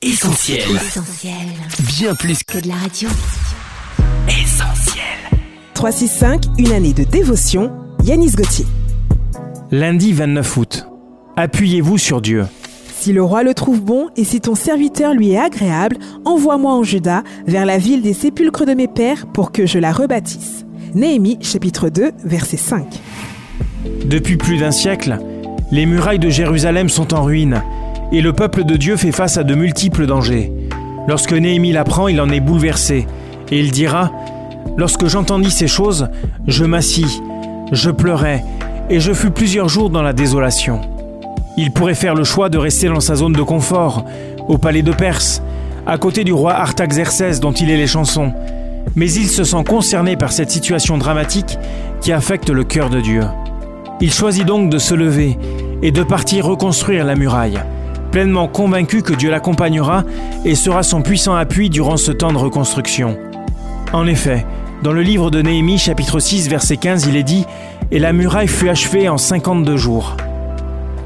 Essentiel. Essentiel. Bien plus Que de la radio. qu'essentiel. 365, une année de dévotion. Yanis Gauthier. Lundi 29 août. Appuyez-vous sur Dieu. Si le roi le trouve bon et si ton serviteur lui est agréable, envoie-moi en Juda vers la ville des sépulcres de mes pères pour que je la rebâtisse. Néhémie chapitre 2 verset 5. Depuis plus d'un siècle, les murailles de Jérusalem sont en ruine et le peuple de Dieu fait face à de multiples dangers. Lorsque Néhémie l'apprend, il en est bouleversé et il dira Lorsque j'entendis ces choses, je m'assis, je pleurais et je fus plusieurs jours dans la désolation. Il pourrait faire le choix de rester dans sa zone de confort, au palais de Perse, à côté du roi Artaxerxès dont il est les chansons. Mais il se sent concerné par cette situation dramatique qui affecte le cœur de Dieu. Il choisit donc de se lever et de partir reconstruire la muraille, pleinement convaincu que Dieu l'accompagnera et sera son puissant appui durant ce temps de reconstruction. En effet, dans le livre de Néhémie chapitre 6 verset 15, il est dit ⁇ Et la muraille fut achevée en 52 jours ⁇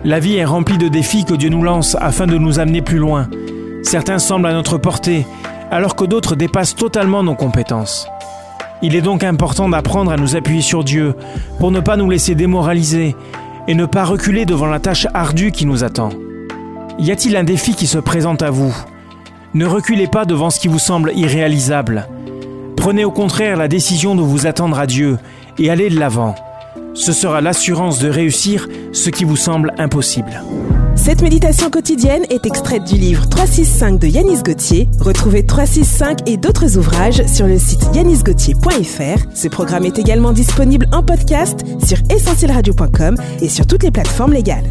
La vie est remplie de défis que Dieu nous lance afin de nous amener plus loin. Certains semblent à notre portée, alors que d'autres dépassent totalement nos compétences. Il est donc important d'apprendre à nous appuyer sur Dieu pour ne pas nous laisser démoraliser et ne pas reculer devant la tâche ardue qui nous attend. Y a-t-il un défi qui se présente à vous? Ne reculez pas devant ce qui vous semble irréalisable. Prenez au contraire la décision de vous attendre à Dieu et allez de l'avant. Ce sera l'assurance de réussir ce qui vous semble impossible. Cette méditation quotidienne est extraite du livre 365 de Yanis Gauthier. Retrouvez 365 et d'autres ouvrages sur le site yanisgauthier.fr. Ce programme est également disponible en podcast sur essentielradio.com et sur toutes les plateformes légales.